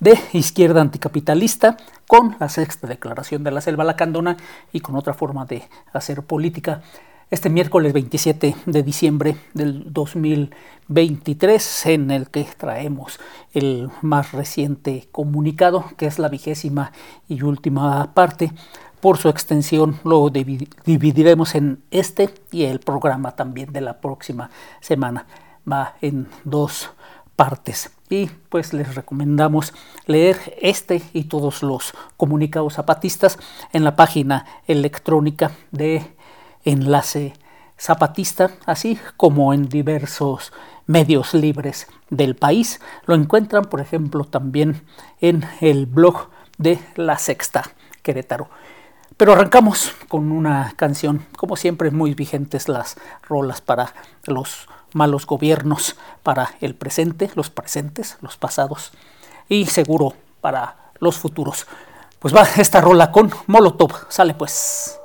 de Izquierda Anticapitalista con la sexta declaración de la Selva Lacandona y con otra forma de hacer política. Este miércoles 27 de diciembre del 2023 en el que traemos el más reciente comunicado que es la vigésima y última parte. Por su extensión lo dividiremos en este y el programa también de la próxima semana. Va en dos partes. Y pues les recomendamos leer este y todos los comunicados zapatistas en la página electrónica de Enlace Zapatista, así como en diversos medios libres del país. Lo encuentran, por ejemplo, también en el blog de La Sexta Querétaro. Pero arrancamos con una canción, como siempre, muy vigentes las rolas para los malos gobiernos para el presente, los presentes, los pasados y seguro para los futuros. Pues va esta rola con Molotov. Sale pues.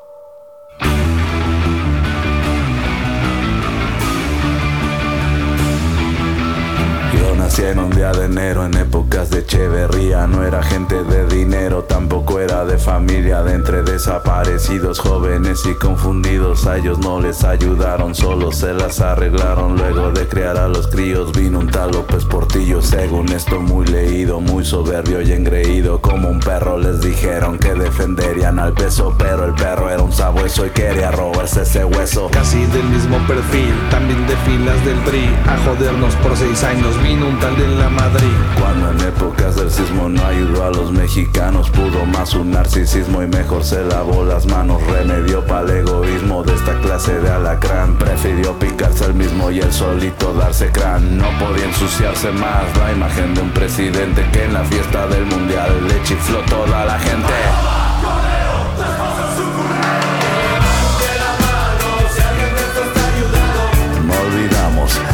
Nací en un día de enero en épocas de Echeverría. No era gente de dinero, tampoco era de familia. De entre desaparecidos, jóvenes y confundidos A ellos no les ayudaron, solo se las arreglaron. Luego de criar a los críos vino un tal López Portillo. Según esto muy leído, muy soberbio y engreído. Como un perro les dijeron que defenderían al peso Pero el perro era un sabueso y quería robarse ese hueso. Casi del mismo perfil, también de filas del PRI A jodernos por seis años. Vino un de la Madrid. Cuando en épocas del sismo no ayudó a los mexicanos, pudo más un narcisismo y mejor se lavó las manos. Remedio para el egoísmo de esta clase de alacrán. Prefirió picarse el mismo y el solito darse crán. No podía ensuciarse más la imagen de un presidente que en la fiesta del mundial le chifló toda la gente.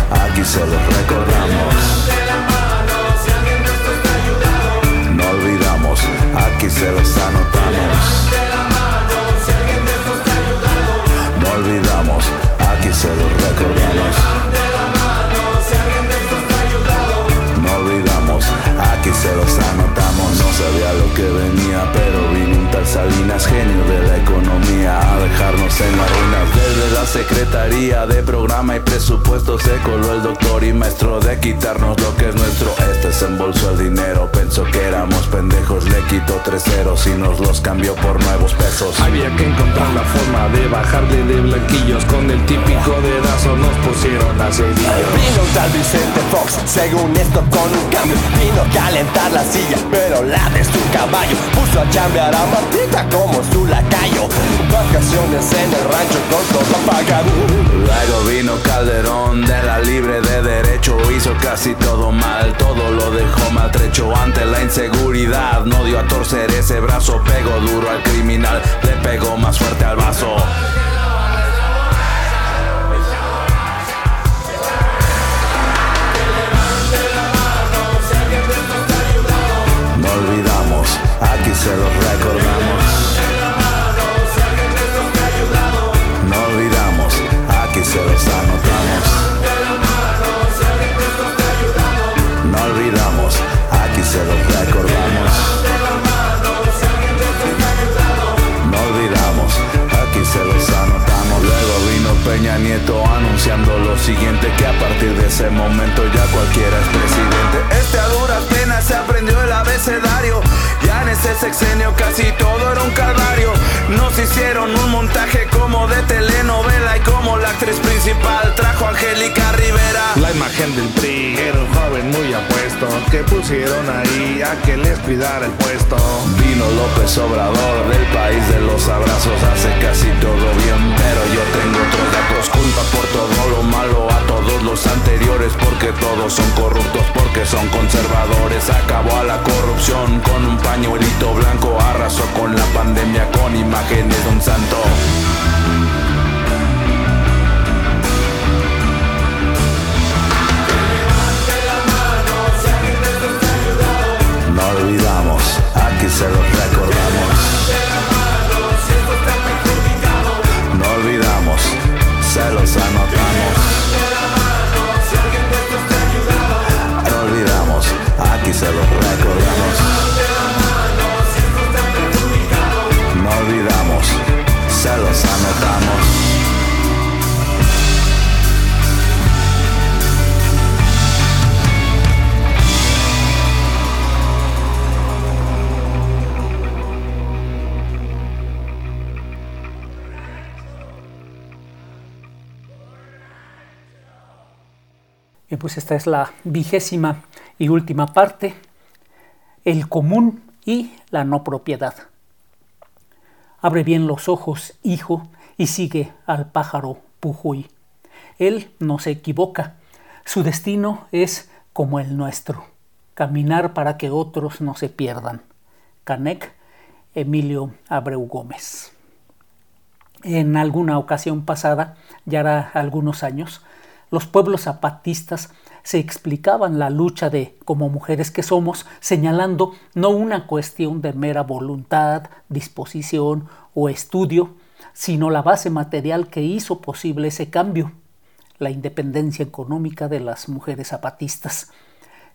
Aquí se los recordamos. Aquí se los anotamos. No olvidamos, aquí se los recordamos. No olvidamos, aquí se los anotamos. No sabía lo que venía, pero vino un tal Salinas, genio de la economía, a dejarnos en la ruina. La Secretaría de Programa y Presupuesto se coló el doctor y maestro de quitarnos lo que es nuestro. Este se embolsó el dinero, pensó que éramos pendejos, le quitó tres ceros y nos los cambió por nuevos pesos. Había que encontrar la forma de bajarle de blanquillos, con el típico dedazo nos pusieron a seguir. Vino un tal Vicente Fox, según esto con un cambio, vino a calentar la silla, pero la de su caballo, puso a chambear a Martita como su lacayo, vacaciones en el rancho con todo Luego vino Calderón de la libre de derecho, hizo casi todo mal, todo lo dejó maltrecho ante la inseguridad. No dio a torcer ese brazo, pegó duro al criminal, le pegó más fuerte al vaso. Imagen del PRI era un joven muy apuesto que pusieron ahí a que les cuidara el puesto. Vino López Obrador del país de los abrazos, hace casi todo bien, pero yo tengo otros datos. Culpa por todo lo malo a todos los anteriores porque que todos son corruptos porque son conservadores. Acabó a la corrupción con un pañuelito blanco, arrasó con la pandemia con imágenes de un santo. Olvidamos, aquí se los recordamos. No olvidamos, se los anotamos. Bien, pues esta es la vigésima y última parte, el común y la no propiedad. Abre bien los ojos, hijo, y sigue al pájaro Pujuy. Él no se equivoca. Su destino es como el nuestro, caminar para que otros no se pierdan. Canec, Emilio Abreu Gómez. En alguna ocasión pasada, ya hará algunos años, los pueblos zapatistas se explicaban la lucha de como mujeres que somos, señalando no una cuestión de mera voluntad, disposición o estudio, sino la base material que hizo posible ese cambio, la independencia económica de las mujeres zapatistas.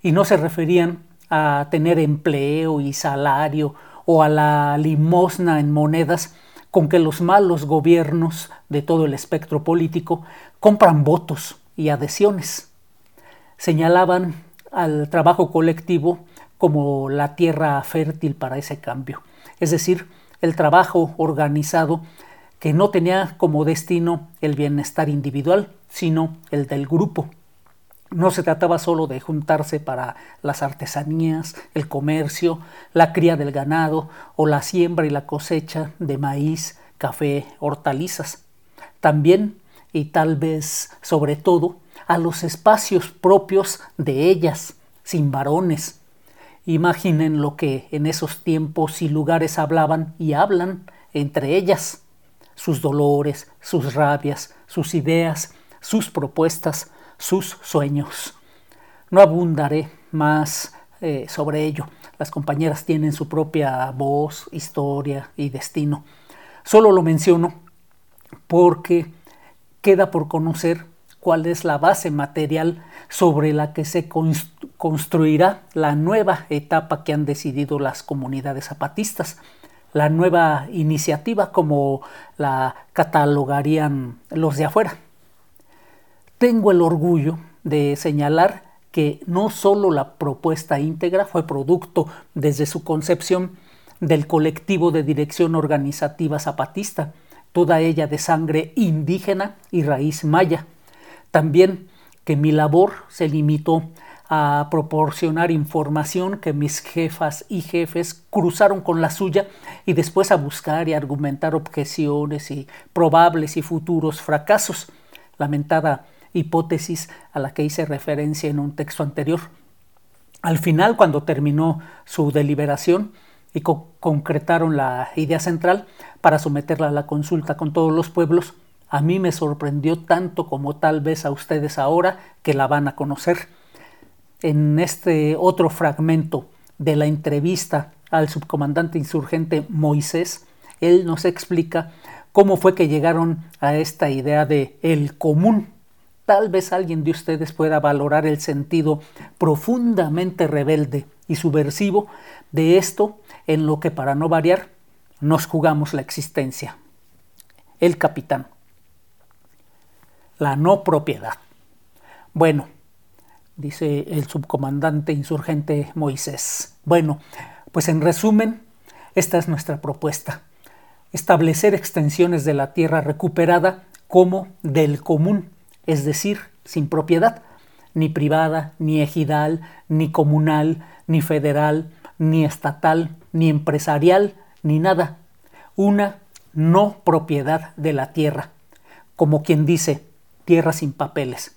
Y no se referían a tener empleo y salario o a la limosna en monedas con que los malos gobiernos de todo el espectro político compran votos y adhesiones. Señalaban al trabajo colectivo como la tierra fértil para ese cambio, es decir, el trabajo organizado que no tenía como destino el bienestar individual, sino el del grupo. No se trataba solo de juntarse para las artesanías, el comercio, la cría del ganado o la siembra y la cosecha de maíz, café, hortalizas. También y tal vez sobre todo a los espacios propios de ellas, sin varones. Imaginen lo que en esos tiempos y lugares hablaban y hablan entre ellas, sus dolores, sus rabias, sus ideas, sus propuestas, sus sueños. No abundaré más eh, sobre ello. Las compañeras tienen su propia voz, historia y destino. Solo lo menciono porque queda por conocer cuál es la base material sobre la que se construirá la nueva etapa que han decidido las comunidades zapatistas, la nueva iniciativa como la catalogarían los de afuera. Tengo el orgullo de señalar que no solo la propuesta íntegra fue producto desde su concepción del colectivo de dirección organizativa zapatista, toda ella de sangre indígena y raíz maya. También que mi labor se limitó a proporcionar información que mis jefas y jefes cruzaron con la suya y después a buscar y argumentar objeciones y probables y futuros fracasos, lamentada hipótesis a la que hice referencia en un texto anterior. Al final, cuando terminó su deliberación, y concretaron la idea central para someterla a la consulta con todos los pueblos, a mí me sorprendió tanto como tal vez a ustedes ahora que la van a conocer. En este otro fragmento de la entrevista al subcomandante insurgente Moisés, él nos explica cómo fue que llegaron a esta idea de el común. Tal vez alguien de ustedes pueda valorar el sentido profundamente rebelde y subversivo de esto en lo que para no variar nos jugamos la existencia. El capitán. La no propiedad. Bueno, dice el subcomandante insurgente Moisés. Bueno, pues en resumen, esta es nuestra propuesta. Establecer extensiones de la tierra recuperada como del común, es decir, sin propiedad, ni privada, ni ejidal, ni comunal, ni federal, ni estatal, ni empresarial, ni nada. Una no propiedad de la tierra, como quien dice, tierra sin papeles.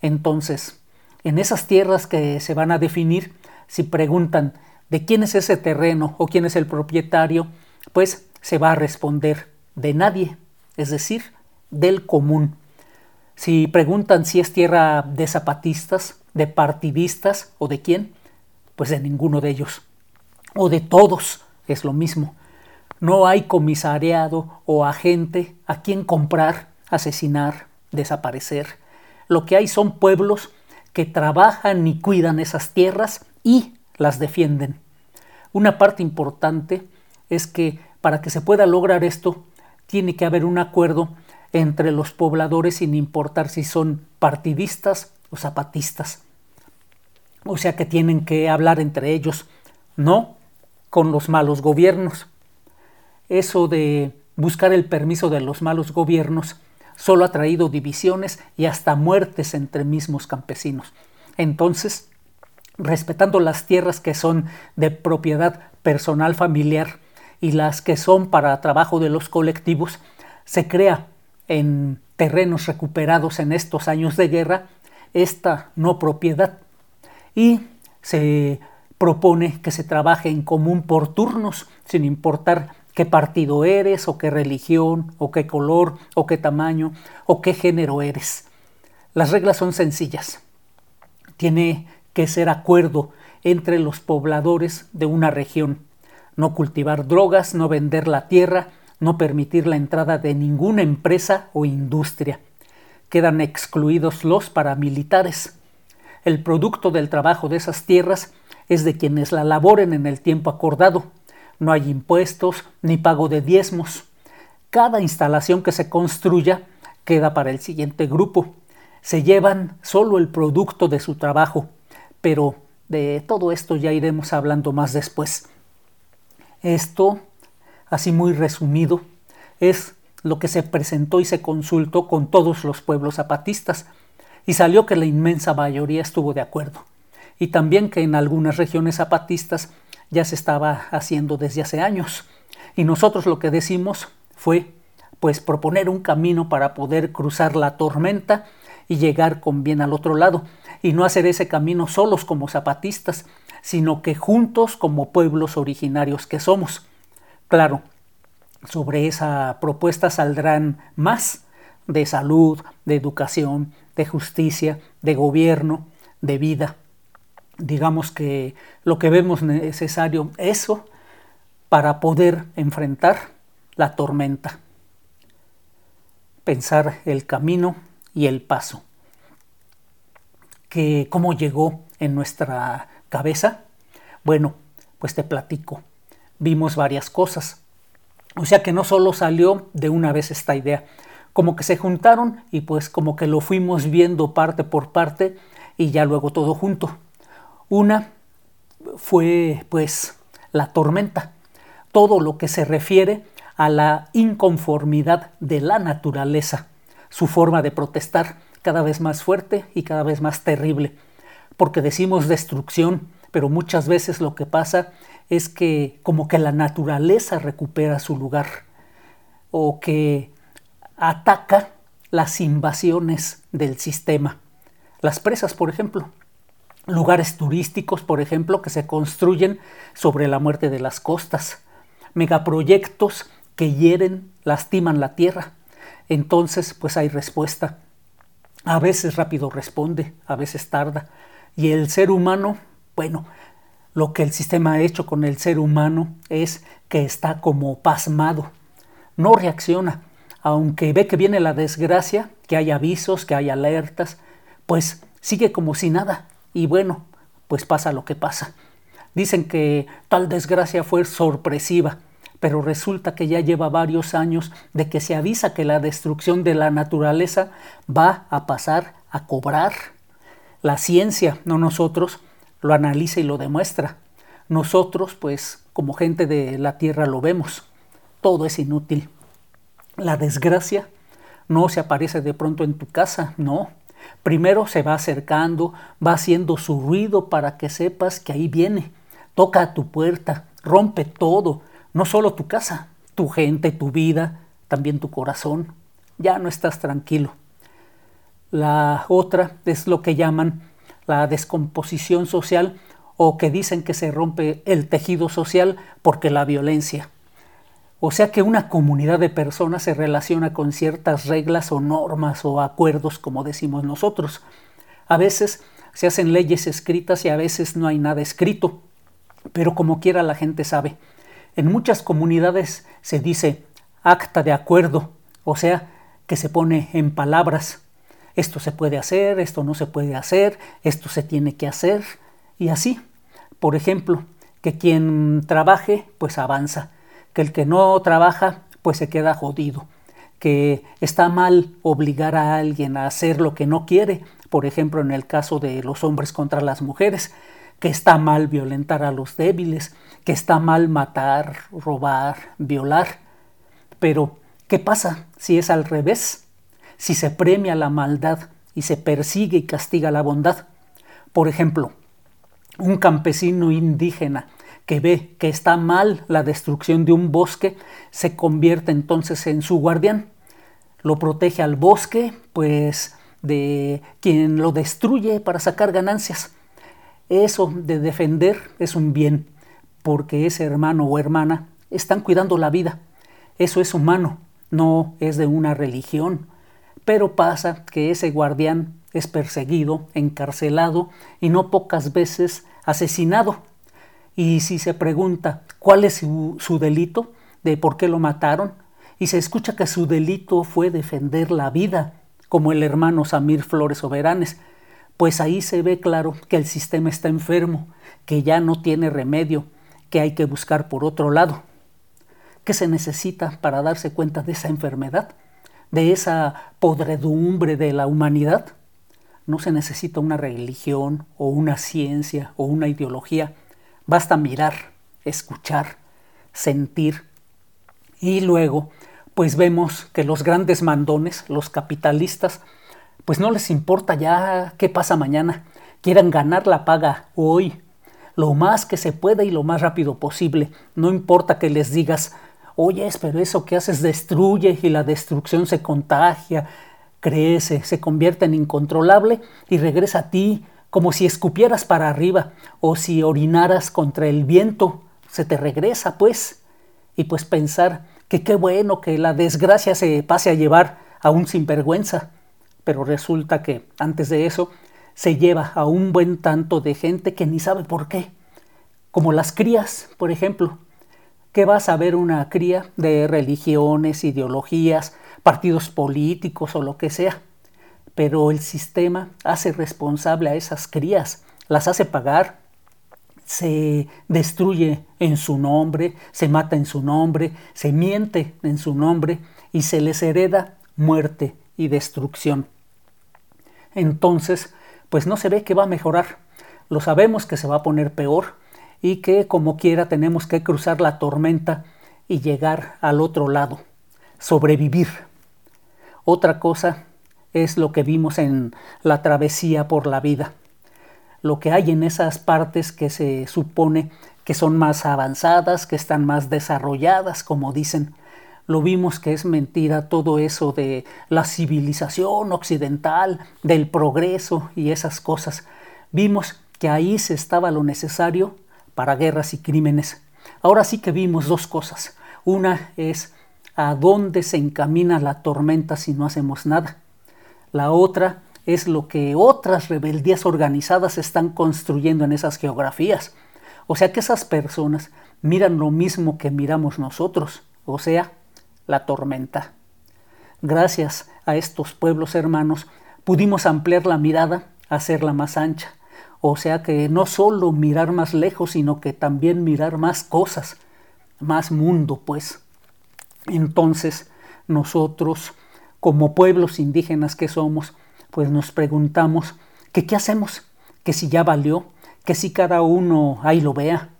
Entonces, En esas tierras que se van a definir, si preguntan de quién es ese terreno o quién es el propietario, pues se va a responder de nadie, es decir, del común. Si preguntan si es tierra de zapatistas, de partidistas o de quién, pues de ninguno de ellos. O de todos, es lo mismo. No hay comisariado o agente a quien comprar, asesinar, desaparecer. Lo que hay son pueblos que trabajan y cuidan esas tierras y las defienden. Una parte importante es que para que se pueda lograr esto, tiene que haber un acuerdo entre los pobladores sin importar si son partidistas o zapatistas. O sea que tienen que hablar entre ellos, no con los malos gobiernos. Eso de buscar el permiso de los malos gobiernos solo ha traído divisiones y hasta muertes entre mismos campesinos. Entonces, respetando las tierras que son de propiedad personal familiar y las que son para trabajo de los colectivos, se crea en terrenos recuperados en estos años de guerra esta no propiedad y se propone que se trabaje en común por turnos sin importar qué partido eres o qué religión o qué color o qué tamaño o qué género eres. Las reglas son sencillas. Tiene que ser acuerdo entre los pobladores de una región. No cultivar drogas, no vender la tierra, no permitir la entrada de ninguna empresa o industria. Quedan excluidos los paramilitares. El producto del trabajo de esas tierras es de quienes la laboren en el tiempo acordado, no hay impuestos ni pago de diezmos. Cada instalación que se construya queda para el siguiente grupo. Se llevan solo el producto de su trabajo, pero de todo esto ya iremos hablando más después. Esto, así muy resumido, es lo que se presentó y se consultó con todos los pueblos zapatistas, y salió que la inmensa mayoría estuvo de acuerdo, y también que en algunas regiones zapatistas ya se estaba haciendo desde hace años. Y nosotros lo que decimos fue pues proponer un camino para poder cruzar la tormenta y llegar con bien al otro lado, y no hacer ese camino solos como zapatistas, sino que juntos como pueblos originarios que somos. Claro, sobre esa propuesta saldrán más de salud, de educación, de justicia, de gobierno, de vida digamos que lo que vemos necesario eso para poder enfrentar la tormenta. Pensar el camino y el paso. Que cómo llegó en nuestra cabeza. Bueno, pues te platico. Vimos varias cosas. O sea que no solo salió de una vez esta idea, como que se juntaron y pues como que lo fuimos viendo parte por parte y ya luego todo junto. Una fue pues la tormenta, todo lo que se refiere a la inconformidad de la naturaleza, su forma de protestar cada vez más fuerte y cada vez más terrible, porque decimos destrucción, pero muchas veces lo que pasa es que como que la naturaleza recupera su lugar o que ataca las invasiones del sistema. Las presas, por ejemplo, lugares turísticos, por ejemplo, que se construyen sobre la muerte de las costas, megaproyectos que hieren, lastiman la tierra. Entonces, pues hay respuesta. A veces rápido responde, a veces tarda. Y el ser humano, bueno, lo que el sistema ha hecho con el ser humano es que está como pasmado. No reacciona. Aunque ve que viene la desgracia, que hay avisos, que hay alertas, pues sigue como si nada, y bueno, pues pasa lo que pasa. Dicen que tal desgracia fue sorpresiva, pero resulta que ya lleva varios años de que se avisa que la destrucción de la naturaleza va a pasar a cobrar. La ciencia, no nosotros, lo analiza y lo demuestra. Nosotros, pues, como gente de la Tierra lo vemos. Todo es inútil. La desgracia no se aparece de pronto en tu casa, no. Primero se va acercando, va haciendo su ruido para que sepas que ahí viene. Toca a tu puerta, rompe todo, no solo tu casa, tu gente, tu vida, también tu corazón. Ya no estás tranquilo. La otra es lo que llaman la descomposición social o que dicen que se rompe el tejido social porque la violencia. O sea que una comunidad de personas se relaciona con ciertas reglas o normas o acuerdos, como decimos nosotros. A veces se hacen leyes escritas y a veces no hay nada escrito, pero como quiera la gente sabe. En muchas comunidades se dice acta de acuerdo, o sea, que se pone en palabras. Esto se puede hacer, esto no se puede hacer, esto se tiene que hacer, y así. Por ejemplo, que quien trabaje, pues avanza, que el que no trabaja, pues se queda jodido, que está mal obligar a alguien a hacer lo que no quiere, por ejemplo, en el caso de los hombres contra las mujeres, que está mal violentar a los débiles, que está mal matar, robar, violar. Pero, ¿qué pasa si es al revés? Si se premia la maldad y se persigue y castiga la bondad. Por ejemplo, un campesino indígena que ve que está mal la destrucción de un bosque, se convierte entonces en su guardián. Lo protege al bosque, pues de quien lo destruye para sacar ganancias. Eso de defender es un bien, porque ese hermano o hermana están cuidando la vida. Eso es humano, no es de una religión. Pero pasa que ese guardián es perseguido, encarcelado y no pocas veces asesinado. Y si se pregunta cuál es su, delito, de por qué lo mataron, y se escucha que su delito fue defender la vida, como el hermano Samir Flores Soberanes, pues ahí se ve claro que el sistema está enfermo, que ya no tiene remedio, que hay que buscar por otro lado. ¿Qué se necesita para darse cuenta de esa enfermedad, de esa podredumbre de la humanidad? No se necesita una religión o una ciencia o una ideología. Basta mirar, escuchar, sentir. Y luego, pues vemos que los grandes mandones, los capitalistas, pues no les importa ya qué pasa mañana. Quieran ganar la paga hoy, lo más que se pueda y lo más rápido posible. No importa que les digas, oye, pero eso que haces destruye y la destrucción se contagia crece, se convierte en incontrolable y regresa a ti como si escupieras para arriba o si orinaras contra el viento, se te regresa pues. Y pues pensar que qué bueno que la desgracia se pase a llevar a un sinvergüenza, pero resulta que antes de eso se lleva a un buen tanto de gente que ni sabe por qué, como las crías, por ejemplo. ¿Qué va a saber una cría de religiones, ideologías, partidos políticos o lo que sea. Pero el sistema hace responsable a esas crías, las hace pagar, se destruye en su nombre, se mata en su nombre, se miente en su nombre y se les hereda muerte y destrucción. Entonces, pues no se ve que va a mejorar. Lo sabemos que se va a poner peor y que como quiera tenemos que cruzar la tormenta y llegar al otro lado, sobrevivir. Otra cosa es lo que vimos en la travesía por la vida. Lo que hay en esas partes que se supone que son más avanzadas, que están más desarrolladas, como dicen. Lo vimos que es mentira todo eso de la civilización occidental, del progreso y esas cosas. Vimos que ahí se estaba lo necesario para guerras y crímenes. Ahora sí que vimos dos cosas. Una es a dónde se encamina la tormenta si no hacemos nada. La otra es lo que otras rebeldías organizadas están construyendo en esas geografías. O sea que esas personas miran lo mismo que miramos nosotros, o sea, la tormenta. Gracias a estos pueblos hermanos pudimos ampliar la mirada, hacerla más ancha. O sea que no solo mirar más lejos, sino que también mirar más cosas, más mundo, pues. Entonces, nosotros, como pueblos indígenas que somos, pues nos preguntamos que qué hacemos, que si ya valió, que si cada uno ahí lo vea.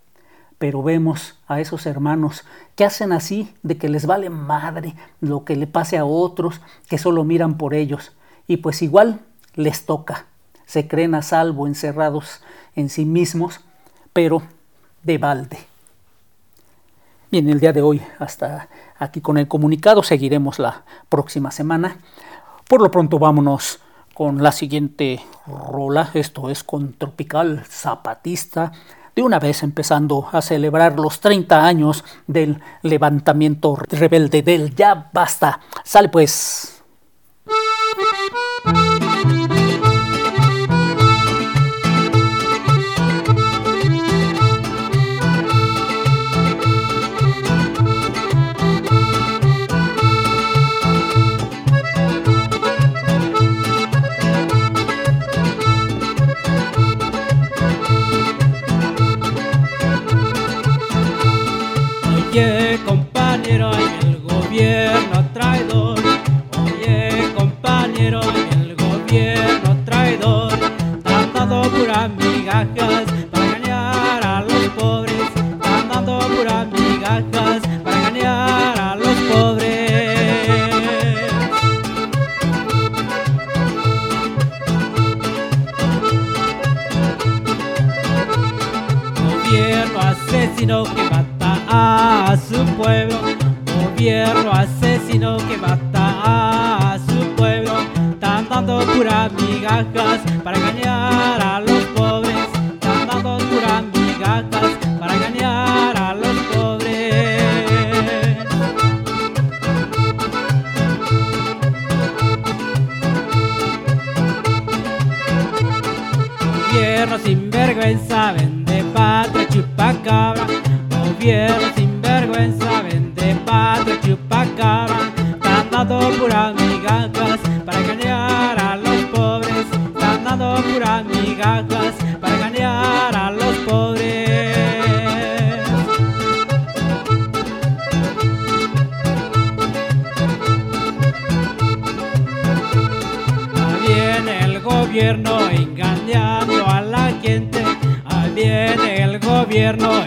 Pero vemos a esos hermanos que hacen así, de que les vale madre lo que le pase a otros, que solo miran por ellos. Y pues igual les toca. Se creen a salvo encerrados en sí mismos, pero de balde. Bien, el día de hoy hasta aquí con el comunicado, seguiremos la próxima semana. Por lo pronto vámonos con la siguiente rola, esto es con Tropical Zapatista, de una vez empezando a celebrar los 30 años del levantamiento rebelde del Ya Basta. Sale pues. saben. Gobierno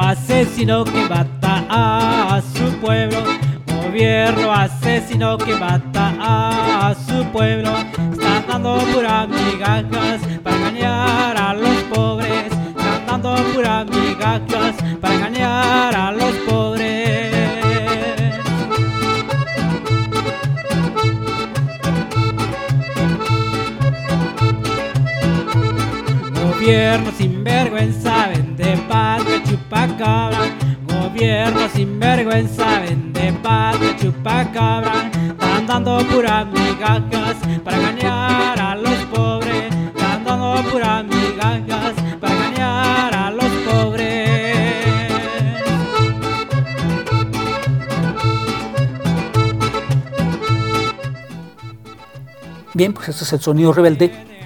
asesino que mata a su pueblo. Gobierno asesino que mata a su pueblo. Están dando puras migajas para engañar a los pobres. Están dando puras migajas para engañar a los pobres. Gobierno sin vergüenza chupacabra. Gobierno sin vergüenza vende patria chupacabra. Están dando puras migajas para engañar a los pobres. Están dando puras migajas para engañar a los pobres. Bien, pues este es el sonido rebelde